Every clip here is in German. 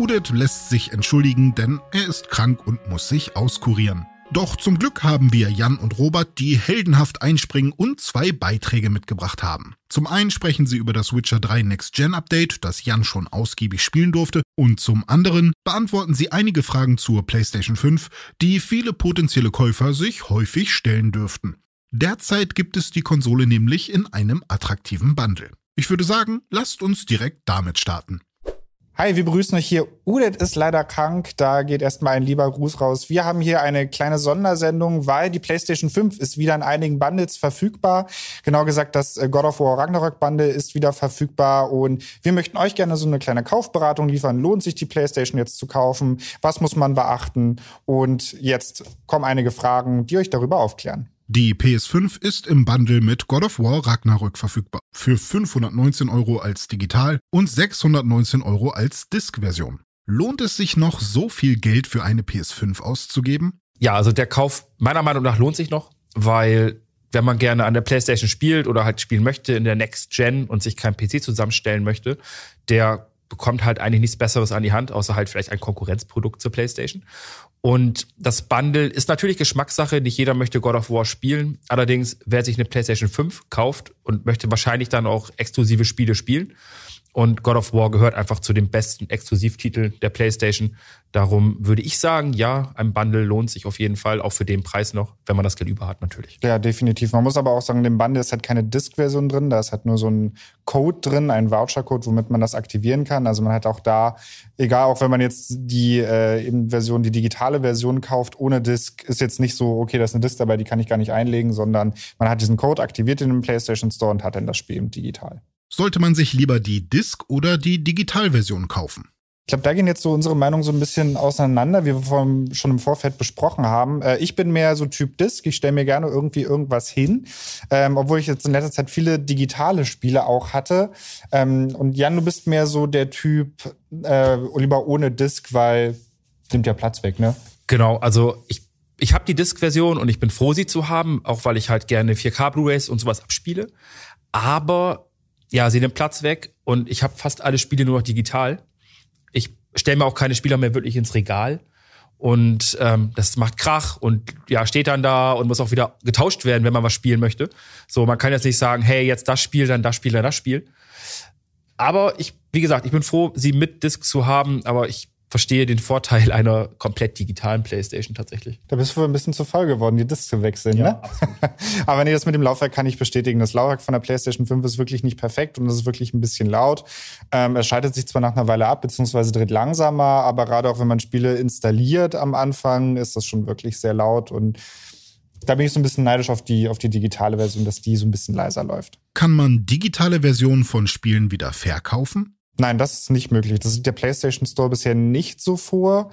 Udet lässt sich entschuldigen, denn er ist krank und muss sich auskurieren. Doch zum Glück haben wir Jan und Robert, die heldenhaft einspringen und zwei Beiträge mitgebracht haben. Zum einen sprechen sie über das Witcher 3 Next Gen Update, das Jan schon ausgiebig spielen durfte, und zum anderen beantworten sie einige Fragen zur PlayStation 5, die viele potenzielle Käufer sich häufig stellen dürften. Derzeit gibt es die Konsole nämlich in einem attraktiven Bundle. Ich würde sagen, lasst uns direkt damit starten. Hi, wir begrüßen euch hier. Udet ist leider krank, da geht erstmal ein lieber Gruß raus. Wir haben hier eine kleine Sondersendung, weil die PlayStation 5 ist wieder in einigen Bundles verfügbar. Genau gesagt, das äh, God of War Ragnarok Bundle ist wieder verfügbar und wir möchten euch gerne so eine kleine Kaufberatung liefern. Lohnt sich die PlayStation jetzt zu kaufen? Was muss man beachten? Und jetzt kommen einige Fragen, die euch darüber aufklären. Die PS5 ist im Bundle mit God of War Ragnarök verfügbar. Für 519 Euro als Digital und 619 Euro als Disk-Version. Lohnt es sich noch, so viel Geld für eine PS5 auszugeben? Ja, also der Kauf meiner Meinung nach lohnt sich noch, weil wenn man gerne an der PlayStation spielt oder halt spielen möchte in der Next Gen und sich kein PC zusammenstellen möchte, der bekommt halt eigentlich nichts Besseres an die Hand, außer halt vielleicht ein Konkurrenzprodukt zur PlayStation. Und das Bundle ist natürlich Geschmackssache. Nicht jeder möchte God of War spielen. Allerdings, wer sich eine PlayStation 5 kauft und möchte wahrscheinlich dann auch exklusive Spiele spielen, und God of War gehört einfach zu den besten Exklusivtiteln der PlayStation. Darum würde ich sagen, ja, ein Bundle lohnt sich auf jeden Fall, auch für den Preis noch, wenn man das Geld über hat, natürlich. Ja, definitiv. Man muss aber auch sagen, dem Bundle ist halt keine Disk-Version drin, da ist halt nur so ein Code drin, ein Voucher-Code, womit man das aktivieren kann. Also man hat auch da, egal, auch wenn man jetzt die äh, eben Version, die digitale Version kauft, ohne Disk, ist jetzt nicht so, okay, da ist eine Disk dabei, die kann ich gar nicht einlegen, sondern man hat diesen Code aktiviert in dem PlayStation Store und hat dann das Spiel eben digital. Sollte man sich lieber die Disk- oder die Digitalversion kaufen? Ich glaube, da gehen jetzt so unsere Meinungen so ein bisschen auseinander, wie wir vom, schon im Vorfeld besprochen haben. Äh, ich bin mehr so Typ Disk. Ich stelle mir gerne irgendwie irgendwas hin, ähm, obwohl ich jetzt in letzter Zeit viele digitale Spiele auch hatte. Ähm, und Jan, du bist mehr so der Typ äh, lieber ohne Disk, weil nimmt ja Platz weg, ne? Genau, also ich ich habe die Disk-Version und ich bin froh, sie zu haben, auch weil ich halt gerne 4K Blu-rays und sowas abspiele. Aber ja, sie nimmt Platz weg und ich habe fast alle Spiele nur noch digital. Ich stelle mir auch keine Spieler mehr wirklich ins Regal. Und ähm, das macht Krach und ja, steht dann da und muss auch wieder getauscht werden, wenn man was spielen möchte. So, man kann jetzt nicht sagen, hey, jetzt das Spiel, dann das Spiel, dann das Spiel. Aber ich, wie gesagt, ich bin froh, sie mit Disc zu haben, aber ich verstehe den Vorteil einer komplett digitalen Playstation tatsächlich. Da bist du wohl ein bisschen zu voll geworden, die Discs zu wechseln, ja, ne? Aber nee, das mit dem Laufwerk kann ich bestätigen. Das Laufwerk von der Playstation 5 ist wirklich nicht perfekt und es ist wirklich ein bisschen laut. Ähm, es schaltet sich zwar nach einer Weile ab, beziehungsweise dreht langsamer, aber gerade auch wenn man Spiele installiert am Anfang, ist das schon wirklich sehr laut und da bin ich so ein bisschen neidisch auf die, auf die digitale Version, dass die so ein bisschen leiser läuft. Kann man digitale Versionen von Spielen wieder verkaufen? Nein, das ist nicht möglich. Das sieht der PlayStation Store bisher nicht so vor.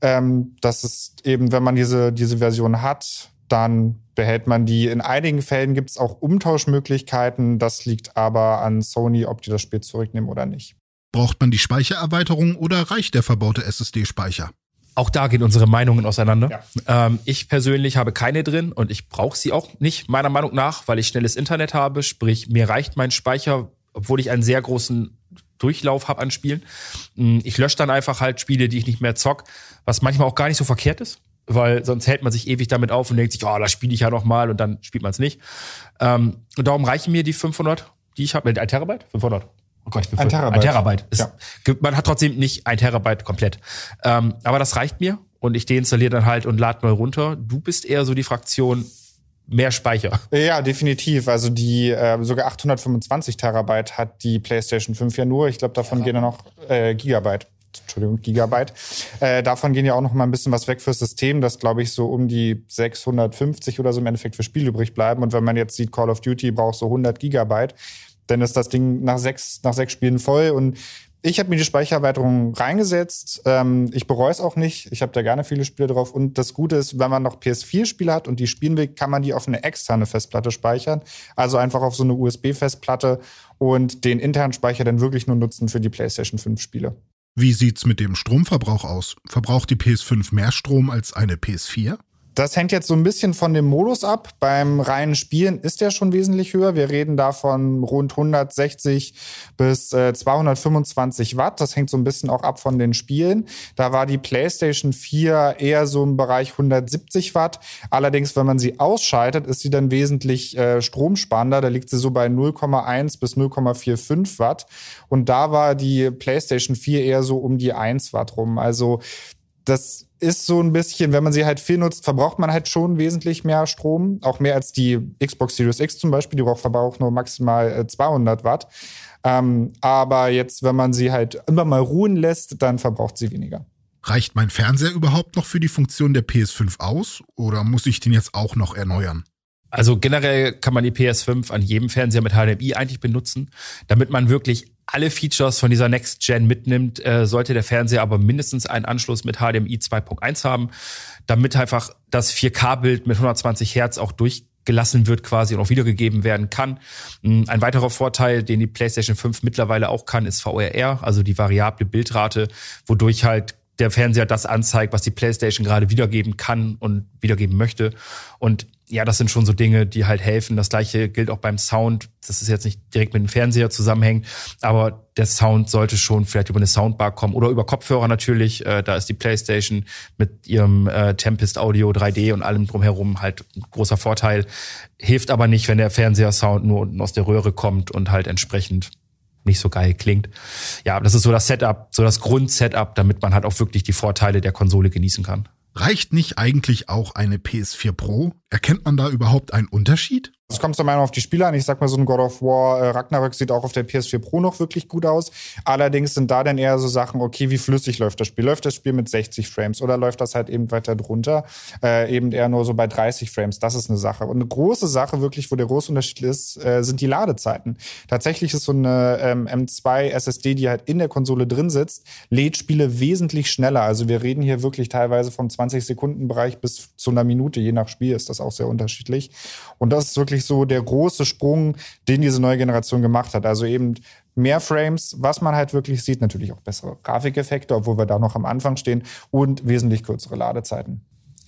Ähm, das ist eben, wenn man diese, diese Version hat, dann behält man die. In einigen Fällen gibt es auch Umtauschmöglichkeiten. Das liegt aber an Sony, ob die das Spiel zurücknehmen oder nicht. Braucht man die Speichererweiterung oder reicht der verbaute SSD-Speicher? Auch da gehen unsere Meinungen auseinander. Ja. Ähm, ich persönlich habe keine drin und ich brauche sie auch nicht, meiner Meinung nach, weil ich schnelles Internet habe. Sprich, mir reicht mein Speicher, obwohl ich einen sehr großen Durchlauf habe an Spielen. Mm, ich lösche dann einfach halt Spiele, die ich nicht mehr zock, was manchmal auch gar nicht so verkehrt ist, weil sonst hält man sich ewig damit auf und denkt sich, oh, da spiele ich ja noch mal und dann spielt man es nicht. Ähm, und darum reichen mir die 500, die ich habe. Ein Terabyte? 500. Oh Gott, ich bin ein Terabyte. Ein Terabyte. Ist, ja. Man hat trotzdem nicht ein Terabyte komplett. Ähm, aber das reicht mir und ich deinstalliere dann halt und lade neu runter. Du bist eher so die Fraktion, mehr Speicher. Ja, definitiv. Also die äh, sogar 825 Terabyte hat die PlayStation 5 ja nur. Ich glaube, davon ja. gehen ja noch äh, Gigabyte. Entschuldigung, Gigabyte. Äh, davon gehen ja auch noch mal ein bisschen was weg fürs System, dass glaube ich so um die 650 oder so im Endeffekt für Spiel übrig bleiben. Und wenn man jetzt sieht, Call of Duty braucht so 100 Gigabyte, dann ist das Ding nach sechs, nach sechs Spielen voll und ich habe mir die Speichererweiterung reingesetzt. Ähm, ich bereue es auch nicht. Ich habe da gerne viele Spiele drauf. Und das Gute ist, wenn man noch PS4-Spiele hat und die spielen will, kann man die auf eine externe Festplatte speichern. Also einfach auf so eine USB-Festplatte und den internen Speicher dann wirklich nur nutzen für die PlayStation 5-Spiele. Wie sieht's mit dem Stromverbrauch aus? Verbraucht die PS5 mehr Strom als eine PS4? Das hängt jetzt so ein bisschen von dem Modus ab. Beim reinen Spielen ist der schon wesentlich höher. Wir reden da von rund 160 bis äh, 225 Watt. Das hängt so ein bisschen auch ab von den Spielen. Da war die PlayStation 4 eher so im Bereich 170 Watt. Allerdings, wenn man sie ausschaltet, ist sie dann wesentlich äh, stromsparender. Da liegt sie so bei 0,1 bis 0,45 Watt. Und da war die PlayStation 4 eher so um die 1 Watt rum. Also das ist so ein bisschen, wenn man sie halt viel nutzt, verbraucht man halt schon wesentlich mehr Strom. Auch mehr als die Xbox Series X zum Beispiel. Die braucht verbraucht nur maximal 200 äh, Watt. Ähm, aber jetzt, wenn man sie halt immer mal ruhen lässt, dann verbraucht sie weniger. Reicht mein Fernseher überhaupt noch für die Funktion der PS5 aus oder muss ich den jetzt auch noch erneuern? Also generell kann man die PS5 an jedem Fernseher mit HDMI eigentlich benutzen, damit man wirklich alle Features von dieser Next Gen mitnimmt, äh, sollte der Fernseher aber mindestens einen Anschluss mit HDMI 2.1 haben, damit einfach das 4K-Bild mit 120 Hertz auch durchgelassen wird quasi und auch wiedergegeben werden kann. Hm, ein weiterer Vorteil, den die PlayStation 5 mittlerweile auch kann, ist VRR, also die variable Bildrate, wodurch halt der Fernseher das anzeigt, was die PlayStation gerade wiedergeben kann und wiedergeben möchte. Und ja, das sind schon so Dinge, die halt helfen. Das gleiche gilt auch beim Sound. Das ist jetzt nicht direkt mit dem Fernseher zusammenhängt, aber der Sound sollte schon vielleicht über eine Soundbar kommen oder über Kopfhörer natürlich. Äh, da ist die PlayStation mit ihrem äh, Tempest Audio 3D und allem drumherum halt ein großer Vorteil. Hilft aber nicht, wenn der Fernseher-Sound nur unten aus der Röhre kommt und halt entsprechend nicht so geil klingt. Ja, das ist so das Setup, so das Grundsetup, damit man halt auch wirklich die Vorteile der Konsole genießen kann. Reicht nicht eigentlich auch eine PS4 Pro? Erkennt man da überhaupt einen Unterschied? Es kommt zur Meinung auf die Spiele an. Ich sag mal, so ein God of War äh, Ragnarök sieht auch auf der PS4 Pro noch wirklich gut aus. Allerdings sind da dann eher so Sachen, okay, wie flüssig läuft das Spiel? Läuft das Spiel mit 60 Frames oder läuft das halt eben weiter drunter? Äh, eben eher nur so bei 30 Frames. Das ist eine Sache. Und eine große Sache wirklich, wo der große Unterschied ist, äh, sind die Ladezeiten. Tatsächlich ist so eine ähm, M2 SSD, die halt in der Konsole drin sitzt, lädt Spiele wesentlich schneller. Also wir reden hier wirklich teilweise vom 20 Sekunden Bereich bis zu einer Minute. Je nach Spiel ist das auch sehr unterschiedlich. Und das ist wirklich so der große Sprung, den diese neue Generation gemacht hat. Also eben mehr Frames, was man halt wirklich sieht, natürlich auch bessere Grafikeffekte, obwohl wir da noch am Anfang stehen und wesentlich kürzere Ladezeiten.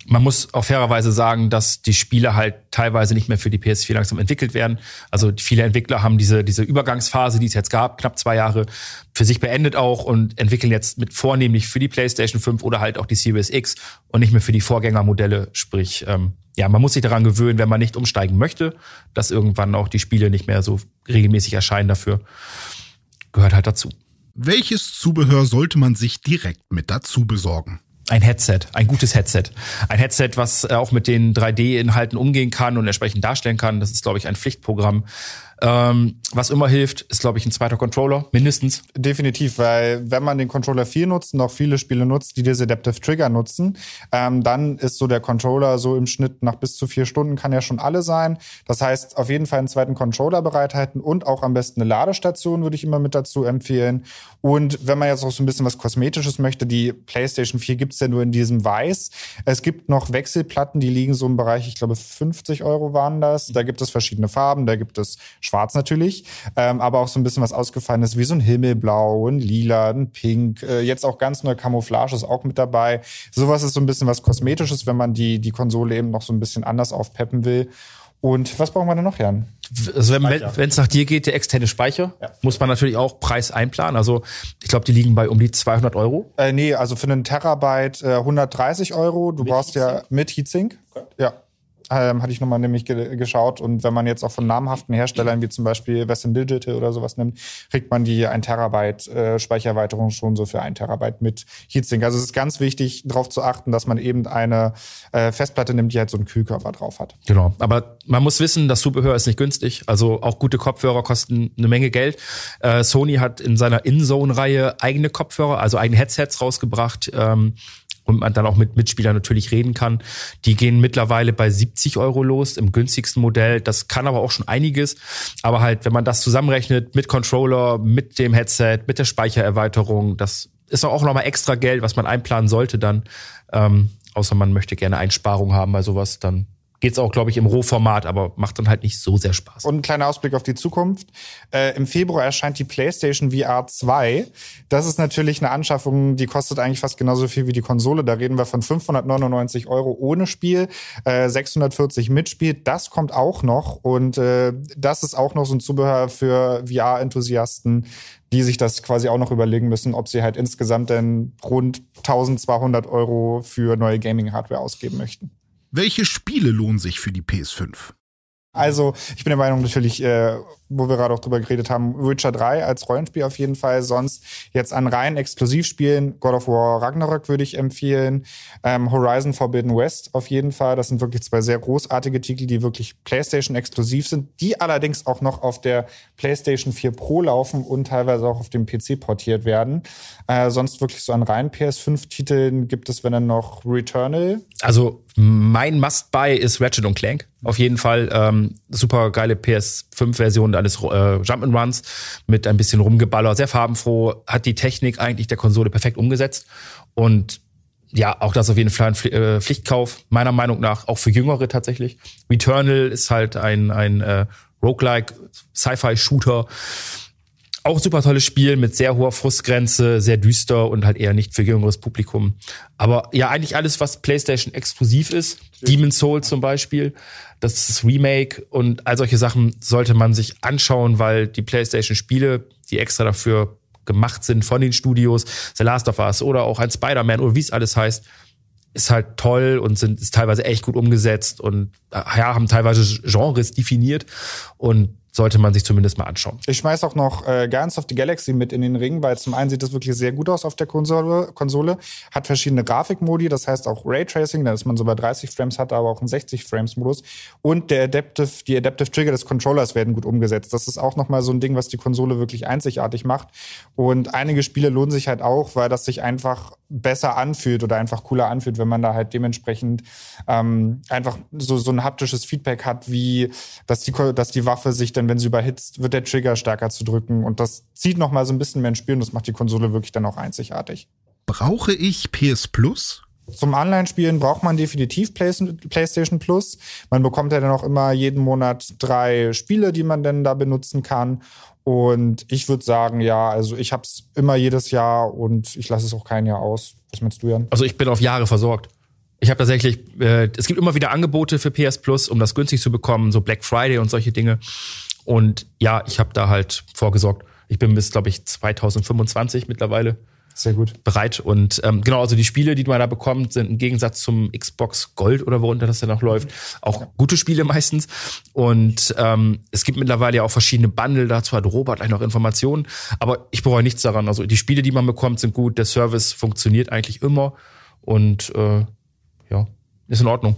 Man muss auch fairerweise sagen, dass die Spiele halt teilweise nicht mehr für die PS4 langsam entwickelt werden. Also viele Entwickler haben diese, diese Übergangsphase, die es jetzt gab, knapp zwei Jahre, für sich beendet auch und entwickeln jetzt mit vornehmlich für die PlayStation 5 oder halt auch die Series X und nicht mehr für die Vorgängermodelle. Sprich, ähm, ja, man muss sich daran gewöhnen, wenn man nicht umsteigen möchte, dass irgendwann auch die Spiele nicht mehr so regelmäßig erscheinen dafür. Gehört halt dazu. Welches Zubehör sollte man sich direkt mit dazu besorgen? Ein Headset, ein gutes Headset. Ein Headset, was äh, auch mit den 3D-Inhalten umgehen kann und entsprechend darstellen kann. Das ist, glaube ich, ein Pflichtprogramm. Ähm, was immer hilft, ist, glaube ich, ein zweiter Controller, mindestens. Definitiv, weil wenn man den Controller 4 nutzt und auch viele Spiele nutzt, die diese Adaptive Trigger nutzen, ähm, dann ist so der Controller so im Schnitt nach bis zu vier Stunden kann ja schon alle sein. Das heißt, auf jeden Fall einen zweiten Controller bereithalten und auch am besten eine Ladestation würde ich immer mit dazu empfehlen. Und wenn man jetzt auch so ein bisschen was Kosmetisches möchte, die PlayStation 4 gibt's ja nur in diesem Weiß. Es gibt noch Wechselplatten, die liegen so im Bereich, ich glaube 50 Euro waren das. Da gibt es verschiedene Farben, da gibt es schwarz natürlich, ähm, aber auch so ein bisschen was ausgefallenes wie so ein Himmelblau, ein Lila, ein Pink, äh, jetzt auch ganz neue Camouflage ist auch mit dabei. Sowas ist so ein bisschen was Kosmetisches, wenn man die, die Konsole eben noch so ein bisschen anders aufpeppen will. Und was brauchen wir denn noch, Jan? Also wenn es nach dir geht, der externe Speicher, ja. muss man natürlich auch Preis einplanen. Also ich glaube, die liegen bei um die 200 Euro. Äh, nee, also für einen Terabyte äh, 130 Euro. Du mit brauchst Heatsink? ja mit Heatsink. Okay. Ja ähm, hatte ich nochmal nämlich ge geschaut. Und wenn man jetzt auch von namhaften Herstellern wie zum Beispiel Western Digital oder sowas nimmt, kriegt man die 1 Terabyte äh, Speichererweiterung schon so für 1 Terabyte mit Heatsink. Also es ist ganz wichtig, darauf zu achten, dass man eben eine äh, Festplatte nimmt, die halt so einen Kühlkörper drauf hat. Genau. Aber man muss wissen, das Zubehör ist nicht günstig. Also auch gute Kopfhörer kosten eine Menge Geld. Äh, Sony hat in seiner InZone-Reihe eigene Kopfhörer, also eigene Headsets rausgebracht. Ähm, und man dann auch mit Mitspielern natürlich reden kann. Die gehen mittlerweile bei 70 Euro los im günstigsten Modell. Das kann aber auch schon einiges. Aber halt, wenn man das zusammenrechnet mit Controller, mit dem Headset, mit der Speichererweiterung, das ist auch nochmal extra Geld, was man einplanen sollte dann. Ähm, außer man möchte gerne Einsparung haben bei sowas, dann geht's auch, glaube ich, im Rohformat, aber macht dann halt nicht so sehr Spaß. Und ein kleiner Ausblick auf die Zukunft. Äh, Im Februar erscheint die PlayStation VR 2. Das ist natürlich eine Anschaffung, die kostet eigentlich fast genauso viel wie die Konsole. Da reden wir von 599 Euro ohne Spiel, äh, 640 mit Spiel. Das kommt auch noch und äh, das ist auch noch so ein Zubehör für VR-Enthusiasten, die sich das quasi auch noch überlegen müssen, ob sie halt insgesamt denn rund 1200 Euro für neue Gaming-Hardware ausgeben möchten. Welche Spiele lohnen sich für die PS5? Also, ich bin der Meinung natürlich, äh, wo wir gerade auch drüber geredet haben, Witcher 3 als Rollenspiel auf jeden Fall. Sonst jetzt an rein Exklusivspielen, God of War Ragnarök würde ich empfehlen. Ähm, Horizon Forbidden West auf jeden Fall. Das sind wirklich zwei sehr großartige Titel, die wirklich PlayStation exklusiv sind, die allerdings auch noch auf der PlayStation 4 Pro laufen und teilweise auch auf dem PC portiert werden. Äh, sonst wirklich so an rein PS5-Titeln gibt es, wenn dann noch Returnal. Also mein Must-Buy ist Ratchet Clank. Auf jeden Fall ähm, super geile PS5-Version eines äh, Jump'n'Runs mit ein bisschen Rumgeballer, sehr farbenfroh, hat die Technik eigentlich der Konsole perfekt umgesetzt und ja, auch das auf jeden Fall ein äh, Pflichtkauf, meiner Meinung nach, auch für Jüngere tatsächlich. Returnal ist halt ein, ein äh, Roguelike Sci-Fi-Shooter. Auch super tolles Spiel mit sehr hoher Frustgrenze, sehr düster und halt eher nicht für jüngeres Publikum. Aber ja, eigentlich alles, was PlayStation exklusiv ist. Demon's Souls zum Beispiel. Das ist das Remake und all solche Sachen sollte man sich anschauen, weil die PlayStation-Spiele, die extra dafür gemacht sind von den Studios, The Last of Us oder auch ein Spider-Man oder wie es alles heißt, ist halt toll und sind ist teilweise echt gut umgesetzt und ja, haben teilweise Genres definiert und sollte man sich zumindest mal anschauen. Ich schmeiß auch noch äh, Guardians of the Galaxy mit in den Ring, weil zum einen sieht das wirklich sehr gut aus auf der Konsole, Konsole hat verschiedene Grafikmodi, das heißt auch Raytracing, da ist man so bei 30 Frames, hat aber auch einen 60 Frames Modus und der Adaptive, die Adaptive Trigger des Controllers werden gut umgesetzt. Das ist auch noch mal so ein Ding, was die Konsole wirklich einzigartig macht und einige Spiele lohnen sich halt auch, weil das sich einfach besser anfühlt oder einfach cooler anfühlt, wenn man da halt dementsprechend ähm, einfach so, so ein haptisches Feedback hat, wie dass die, dass die Waffe sich dann, wenn sie überhitzt, wird der Trigger stärker zu drücken. Und das zieht noch mal so ein bisschen mehr ins Spiel und das macht die Konsole wirklich dann auch einzigartig. Brauche ich PS Plus? Zum Online-Spielen braucht man definitiv PlayStation Plus. Man bekommt ja dann auch immer jeden Monat drei Spiele, die man dann da benutzen kann. Und ich würde sagen, ja, also ich habe es immer jedes Jahr und ich lasse es auch kein Jahr aus. Was meinst du, Jan? Also ich bin auf Jahre versorgt. Ich habe tatsächlich, äh, es gibt immer wieder Angebote für PS Plus, um das günstig zu bekommen, so Black Friday und solche Dinge. Und ja, ich habe da halt vorgesorgt. Ich bin bis, glaube ich, 2025 mittlerweile sehr gut. Bereit. Und ähm, genau, also die Spiele, die man da bekommt, sind im Gegensatz zum Xbox Gold oder worunter das ja noch läuft, auch ja. gute Spiele meistens. Und ähm, es gibt mittlerweile ja auch verschiedene Bundle, dazu hat Robert gleich noch Informationen. Aber ich bereue nichts daran. Also die Spiele, die man bekommt, sind gut. Der Service funktioniert eigentlich immer. Und äh, ja, ist in Ordnung.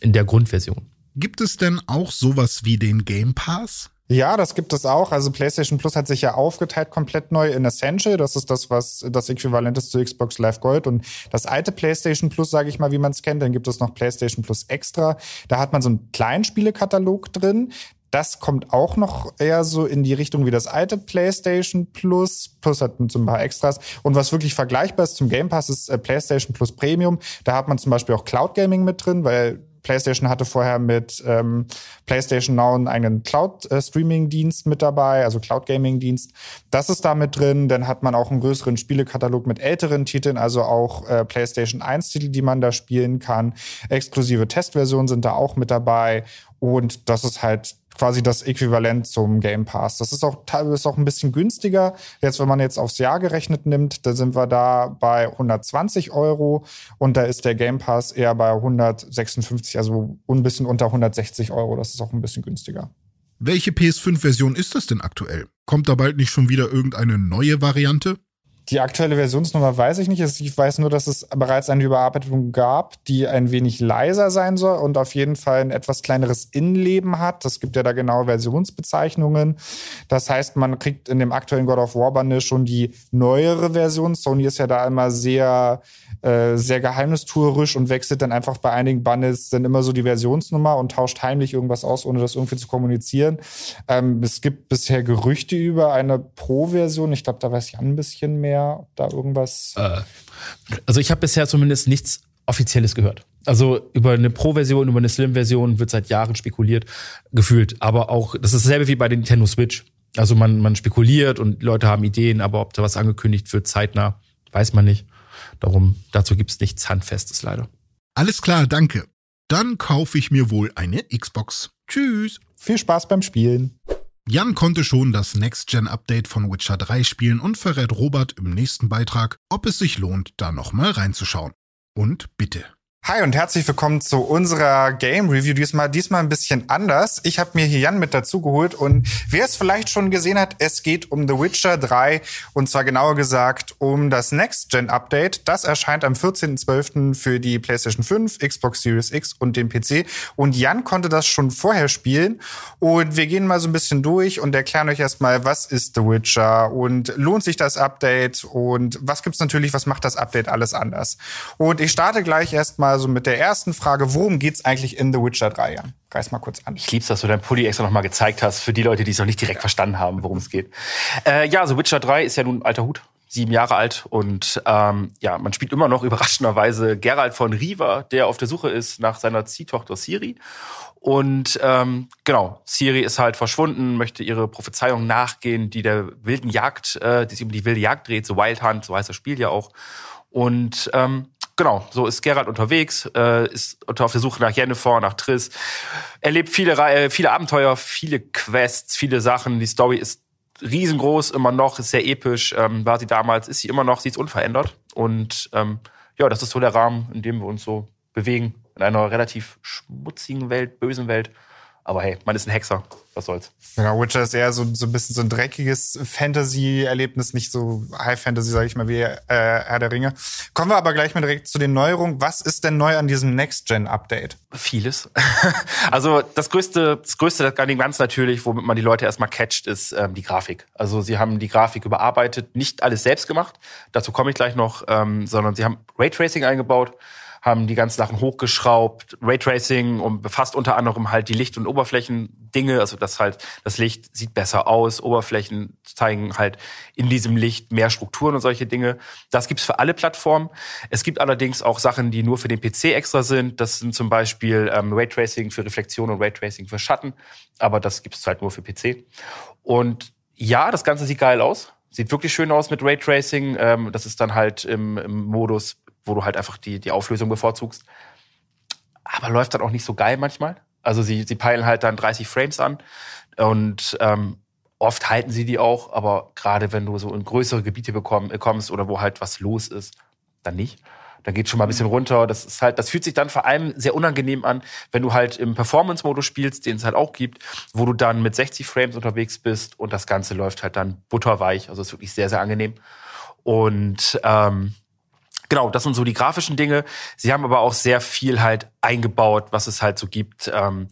In der Grundversion. Gibt es denn auch sowas wie den Game Pass? Ja, das gibt es auch. Also PlayStation Plus hat sich ja aufgeteilt komplett neu in Essential. Das ist das, was das Äquivalent ist zu Xbox Live Gold. Und das alte PlayStation Plus, sage ich mal, wie man es kennt, dann gibt es noch PlayStation Plus Extra. Da hat man so einen kleinen Spielekatalog drin. Das kommt auch noch eher so in die Richtung wie das alte PlayStation Plus. Plus hat so ein paar Extras. Und was wirklich vergleichbar ist zum Game Pass ist äh, PlayStation Plus Premium. Da hat man zum Beispiel auch Cloud Gaming mit drin, weil PlayStation hatte vorher mit ähm, PlayStation Now einen eigenen Cloud-Streaming-Dienst mit dabei, also Cloud-Gaming-Dienst. Das ist da mit drin. Dann hat man auch einen größeren Spielekatalog mit älteren Titeln, also auch äh, PlayStation 1-Titel, die man da spielen kann. Exklusive Testversionen sind da auch mit dabei. Und das ist halt quasi das Äquivalent zum Game Pass. Das ist auch teilweise auch ein bisschen günstiger. Jetzt, wenn man jetzt aufs Jahr gerechnet nimmt, da sind wir da bei 120 Euro und da ist der Game Pass eher bei 156, also ein bisschen unter 160 Euro. Das ist auch ein bisschen günstiger. Welche PS5-Version ist das denn aktuell? Kommt da bald nicht schon wieder irgendeine neue Variante? Die aktuelle Versionsnummer weiß ich nicht. Ich weiß nur, dass es bereits eine Überarbeitung gab, die ein wenig leiser sein soll und auf jeden Fall ein etwas kleineres Innenleben hat. Das gibt ja da genaue Versionsbezeichnungen. Das heißt, man kriegt in dem aktuellen God of War Bundle schon die neuere Version. Sony ist ja da immer sehr äh, sehr geheimnistuerisch und wechselt dann einfach bei einigen Bundles dann immer so die Versionsnummer und tauscht heimlich irgendwas aus, ohne das irgendwie zu kommunizieren. Ähm, es gibt bisher Gerüchte über eine Pro-Version. Ich glaube, da weiß Jan ein bisschen mehr, ob da irgendwas. Äh, also ich habe bisher zumindest nichts Offizielles gehört. Also über eine Pro-Version, über eine Slim-Version wird seit Jahren spekuliert, gefühlt. Aber auch, das ist dasselbe wie bei der Nintendo Switch. Also man, man spekuliert und Leute haben Ideen, aber ob da was angekündigt wird, zeitnah, weiß man nicht. Darum, dazu gibt's nichts Handfestes leider. Alles klar, danke. Dann kaufe ich mir wohl eine Xbox. Tschüss. Viel Spaß beim Spielen. Jan konnte schon das Next-Gen-Update von Witcher 3 spielen und verrät Robert im nächsten Beitrag, ob es sich lohnt, da nochmal reinzuschauen. Und bitte. Hi und herzlich willkommen zu unserer Game Review. Diesmal, diesmal ein bisschen anders. Ich habe mir hier Jan mit dazu geholt und wer es vielleicht schon gesehen hat, es geht um The Witcher 3 und zwar genauer gesagt um das Next Gen Update. Das erscheint am 14.12. für die PlayStation 5, Xbox Series X und den PC. Und Jan konnte das schon vorher spielen und wir gehen mal so ein bisschen durch und erklären euch erstmal, was ist The Witcher und lohnt sich das Update und was gibt's natürlich, was macht das Update alles anders. Und ich starte gleich erstmal also mit der ersten Frage, worum geht's eigentlich in The Witcher 3? Jan? Reiß mal kurz an. Ich lieb's, dass du dein Pulli extra nochmal gezeigt hast, für die Leute, die es noch nicht direkt verstanden haben, worum es geht. Äh, ja, also Witcher 3 ist ja nun ein alter Hut, sieben Jahre alt und ähm, ja, man spielt immer noch überraschenderweise Geralt von Riva, der auf der Suche ist nach seiner Ziehtochter Ciri. Und ähm, genau, Ciri ist halt verschwunden, möchte ihre Prophezeiung nachgehen, die der wilden Jagd, äh, die sich um die wilde Jagd dreht, so Wild Hunt, so heißt das Spiel ja auch. Und ähm, genau, so ist Geralt unterwegs, äh, ist auf der Suche nach Jennifer, nach Triss, erlebt viele, äh, viele Abenteuer, viele Quests, viele Sachen. Die Story ist riesengroß, immer noch, ist sehr episch. Ähm, war sie damals, ist sie immer noch, sie ist unverändert. Und ähm, ja, das ist so der Rahmen, in dem wir uns so bewegen. In einer relativ schmutzigen Welt, bösen Welt. Aber hey, man ist ein Hexer. Was soll's. Genau, Witcher ist eher so, so ein bisschen so ein dreckiges Fantasy-Erlebnis, nicht so High-Fantasy, sage ich mal, wie äh, Herr der Ringe. Kommen wir aber gleich mal direkt zu den Neuerungen. Was ist denn neu an diesem Next-Gen-Update? Vieles. also das größte, das größte an dem Ganzen natürlich, womit man die Leute erstmal catcht, ist ähm, die Grafik. Also sie haben die Grafik überarbeitet, nicht alles selbst gemacht, dazu komme ich gleich noch, ähm, sondern sie haben Raytracing eingebaut haben die ganzen Sachen hochgeschraubt, Raytracing und befasst unter anderem halt die Licht- und Oberflächendinge, also dass halt das Licht sieht besser aus, Oberflächen zeigen halt in diesem Licht mehr Strukturen und solche Dinge. Das gibt's für alle Plattformen. Es gibt allerdings auch Sachen, die nur für den PC extra sind. Das sind zum Beispiel ähm, Raytracing für Reflexion und Raytracing für Schatten, aber das gibt's halt nur für PC. Und ja, das Ganze sieht geil aus. Sieht wirklich schön aus mit Raytracing. Ähm, das ist dann halt im Modus wo du halt einfach die, die Auflösung bevorzugst. Aber läuft dann auch nicht so geil manchmal. Also sie, sie peilen halt dann 30 Frames an und ähm, oft halten sie die auch, aber gerade wenn du so in größere Gebiete bekomm, kommst oder wo halt was los ist, dann nicht. Dann geht schon mal ein bisschen runter. Das ist halt, das fühlt sich dann vor allem sehr unangenehm an, wenn du halt im Performance-Modus spielst, den es halt auch gibt, wo du dann mit 60 Frames unterwegs bist und das Ganze läuft halt dann butterweich. Also ist wirklich sehr, sehr angenehm. Und ähm, Genau, das sind so die grafischen Dinge. Sie haben aber auch sehr viel halt eingebaut, was es halt so gibt. Ähm,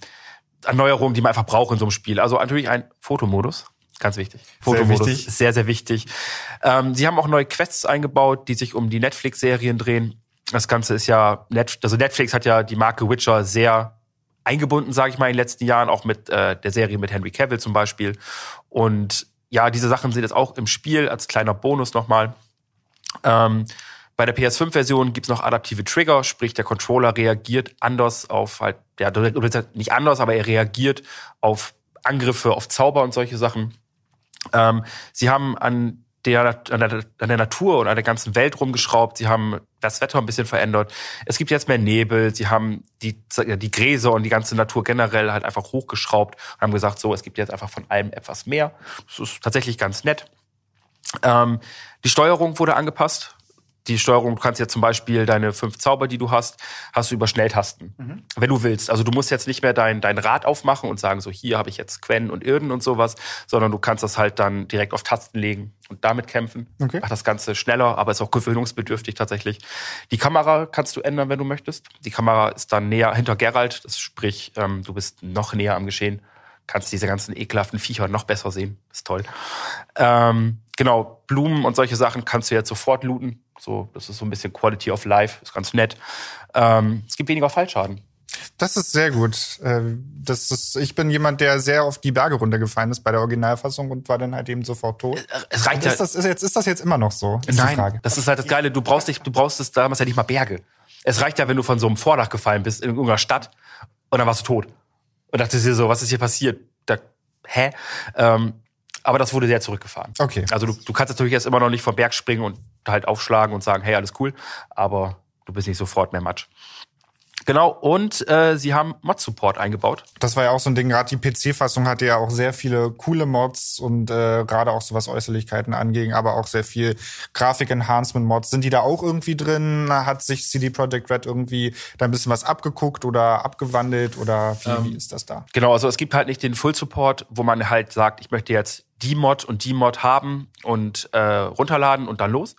Erneuerungen, die man einfach braucht in so einem Spiel. Also natürlich ein Fotomodus. Ganz wichtig. Fotomodus sehr wichtig. sehr, sehr wichtig. Ähm, sie haben auch neue Quests eingebaut, die sich um die Netflix-Serien drehen. Das Ganze ist ja, Net also Netflix hat ja die Marke Witcher sehr eingebunden, sage ich mal, in den letzten Jahren, auch mit äh, der Serie mit Henry Cavill zum Beispiel. Und ja, diese Sachen sind jetzt auch im Spiel als kleiner Bonus nochmal. Ähm, bei der PS5-Version gibt's noch adaptive Trigger, sprich der Controller reagiert anders auf halt, ja, nicht anders, aber er reagiert auf Angriffe, auf Zauber und solche Sachen. Ähm, sie haben an der, an der, an der Natur und an der ganzen Welt rumgeschraubt. Sie haben das Wetter ein bisschen verändert. Es gibt jetzt mehr Nebel. Sie haben die, die Gräser und die ganze Natur generell halt einfach hochgeschraubt und haben gesagt, so, es gibt jetzt einfach von allem etwas mehr. Das ist tatsächlich ganz nett. Ähm, die Steuerung wurde angepasst die Steuerung, du kannst jetzt zum Beispiel deine fünf Zauber, die du hast, hast du über Schnelltasten, mhm. wenn du willst. Also du musst jetzt nicht mehr dein, dein Rad aufmachen und sagen, so hier habe ich jetzt Quen und Irden und sowas, sondern du kannst das halt dann direkt auf Tasten legen und damit kämpfen. Okay. Macht das Ganze schneller, aber ist auch gewöhnungsbedürftig tatsächlich. Die Kamera kannst du ändern, wenn du möchtest. Die Kamera ist dann näher hinter Geralt, das sprich, ähm, du bist noch näher am Geschehen kannst diese ganzen ekelhaften Viecher noch besser sehen. Ist toll. Ähm, genau, Blumen und solche Sachen kannst du jetzt sofort looten So, das ist so ein bisschen Quality of Life, ist ganz nett. Ähm, es gibt weniger Fallschaden. Das ist sehr gut. Ähm, das ist, ich bin jemand, der sehr auf die Berge runtergefallen ist bei der Originalfassung und war dann halt eben sofort tot. Es reicht ist, das, ist, jetzt, ist das jetzt immer noch so? Ist die Nein, Frage. das ist halt das Geile. Du brauchst nicht, du brauchst es damals ja nicht mal Berge. Es reicht ja, wenn du von so einem Vordach gefallen bist in irgendeiner Stadt und dann warst du tot. Und dachtest dir so, was ist hier passiert? Da, hä? Ähm, aber das wurde sehr zurückgefahren. Okay. Also du, du kannst natürlich jetzt immer noch nicht vom Berg springen und halt aufschlagen und sagen, hey, alles cool, aber du bist nicht sofort mehr Matsch. Genau, und äh, sie haben Mod-Support eingebaut. Das war ja auch so ein Ding, gerade die PC-Fassung hatte ja auch sehr viele coole Mods und äh, gerade auch so was Äußerlichkeiten anging, aber auch sehr viel Grafik-Enhancement-Mods. Sind die da auch irgendwie drin? Hat sich CD Projekt Red irgendwie da ein bisschen was abgeguckt oder abgewandelt oder wie, wie ist das da? Genau, also es gibt halt nicht den Full-Support, wo man halt sagt, ich möchte jetzt die Mod und die Mod haben und äh, runterladen und dann los.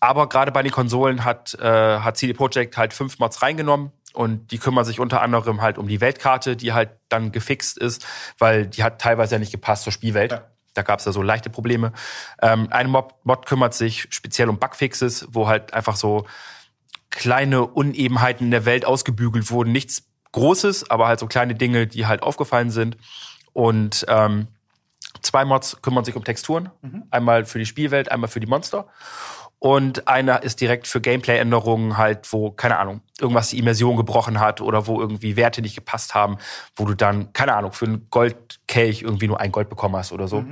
Aber gerade bei den Konsolen hat, äh, hat CD Projekt halt fünf Mods reingenommen und die kümmern sich unter anderem halt um die Weltkarte, die halt dann gefixt ist, weil die hat teilweise ja nicht gepasst zur Spielwelt. Ja. Da gab es ja so leichte Probleme. Ähm, ein Mod, Mod kümmert sich speziell um Bugfixes, wo halt einfach so kleine Unebenheiten in der Welt ausgebügelt wurden. Nichts Großes, aber halt so kleine Dinge, die halt aufgefallen sind. Und ähm, zwei Mods kümmern sich um Texturen. Einmal für die Spielwelt, einmal für die Monster. Und einer ist direkt für Gameplay-Änderungen halt, wo, keine Ahnung, irgendwas die Immersion gebrochen hat oder wo irgendwie Werte nicht gepasst haben, wo du dann, keine Ahnung, für einen Goldkelch irgendwie nur ein Gold bekommen hast oder so.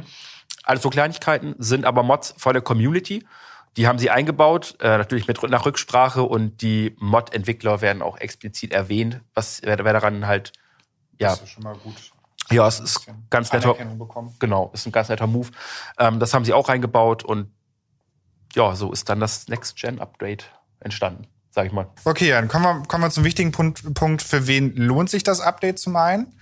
Alles so Kleinigkeiten, sind aber Mods von der Community. Die haben sie eingebaut, äh, natürlich mit nach Rücksprache und die Mod-Entwickler werden auch explizit erwähnt, was wer, wer daran halt, ja, Das ist schon mal gut. Ja, es ist ganz netter, genau, ist ein ganz netter Move. Ähm, das haben sie auch reingebaut und ja, so ist dann das Next-Gen-Upgrade entstanden, sag ich mal. Okay, dann kommen wir, kommen wir zum wichtigen Punkt, Punkt. Für wen lohnt sich das Update zum einen?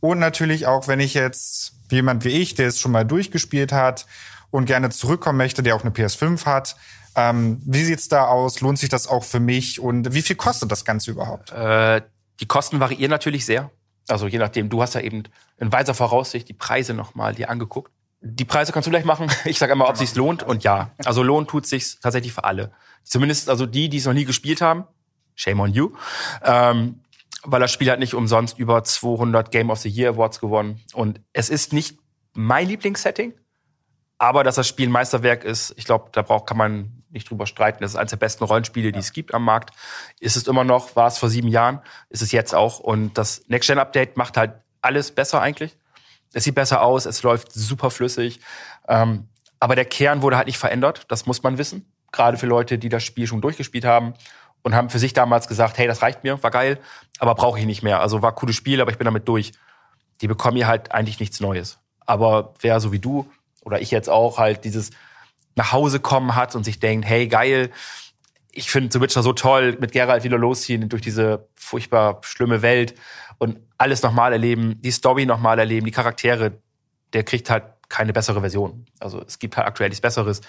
Und natürlich auch, wenn ich jetzt jemand wie ich, der es schon mal durchgespielt hat und gerne zurückkommen möchte, der auch eine PS5 hat. Ähm, wie sieht's da aus? Lohnt sich das auch für mich? Und wie viel kostet das Ganze überhaupt? Äh, die Kosten variieren natürlich sehr. Also je nachdem, du hast ja eben in weiser Voraussicht die Preise nochmal dir angeguckt. Die Preise kannst du gleich machen. Ich sage immer, ob sich's lohnt und ja. Also lohnt tut sich's tatsächlich für alle. Zumindest also die, die es noch nie gespielt haben. Shame on you. Ähm, weil das Spiel hat nicht umsonst über 200 Game of the Year Awards gewonnen. Und es ist nicht mein Lieblingssetting, aber dass das Spiel ein Meisterwerk ist, ich glaube, da braucht, kann man nicht drüber streiten. Das ist eines der besten Rollenspiele, die es gibt am Markt. Ist es immer noch, war es vor sieben Jahren, ist es jetzt auch. Und das Next-Gen-Update macht halt alles besser eigentlich. Es sieht besser aus, es läuft super flüssig. Ähm, aber der Kern wurde halt nicht verändert, das muss man wissen. Gerade für Leute, die das Spiel schon durchgespielt haben und haben für sich damals gesagt, hey, das reicht mir, war geil, aber brauche ich nicht mehr. Also war cooles Spiel, aber ich bin damit durch. Die bekommen hier halt eigentlich nichts Neues. Aber wer so wie du oder ich jetzt auch halt dieses nach Hause kommen hat und sich denkt, hey, geil, ich finde The Witcher so toll, mit Geralt wieder losziehen durch diese furchtbar schlimme Welt und alles nochmal erleben, die Story nochmal erleben, die Charaktere, der kriegt halt keine bessere Version. Also es gibt halt aktuell nichts Besseres.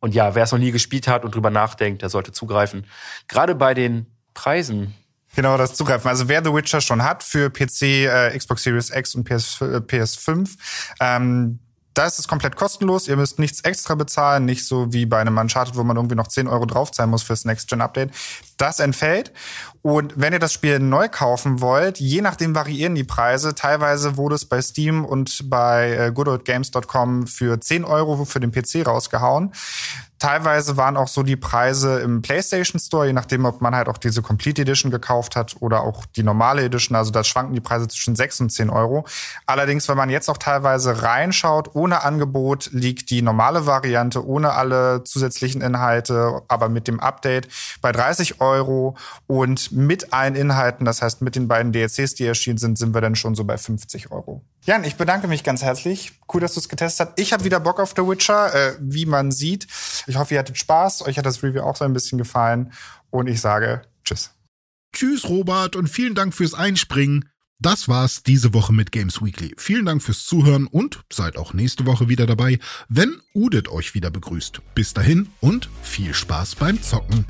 Und ja, wer es noch nie gespielt hat und drüber nachdenkt, der sollte zugreifen. Gerade bei den Preisen. Genau, das zugreifen. Also wer The Witcher schon hat für PC, äh, Xbox Series X und PS, äh, PS5, ähm, da ist es komplett kostenlos. Ihr müsst nichts extra bezahlen, nicht so wie bei einem Uncharted, wo man irgendwie noch 10 Euro draufzahlen muss fürs Next-Gen-Update. Das entfällt. Und wenn ihr das Spiel neu kaufen wollt, je nachdem variieren die Preise. Teilweise wurde es bei Steam und bei äh, goodoldgames.com für 10 Euro für den PC rausgehauen. Teilweise waren auch so die Preise im PlayStation Store, je nachdem, ob man halt auch diese Complete Edition gekauft hat oder auch die normale Edition. Also da schwanken die Preise zwischen 6 und 10 Euro. Allerdings, wenn man jetzt auch teilweise reinschaut, ohne Angebot liegt die normale Variante ohne alle zusätzlichen Inhalte, aber mit dem Update bei 30 Euro und mit allen Inhalten, das heißt mit den beiden DLCs, die erschienen sind, sind wir dann schon so bei 50 Euro. Jan, ich bedanke mich ganz herzlich. Cool, dass du es getestet hast. Ich habe wieder Bock auf The Witcher, äh, wie man sieht. Ich hoffe, ihr hattet Spaß. Euch hat das Review auch so ein bisschen gefallen. Und ich sage Tschüss. Tschüss, Robert, und vielen Dank fürs Einspringen. Das war's diese Woche mit Games Weekly. Vielen Dank fürs Zuhören und seid auch nächste Woche wieder dabei, wenn Udit euch wieder begrüßt. Bis dahin und viel Spaß beim Zocken.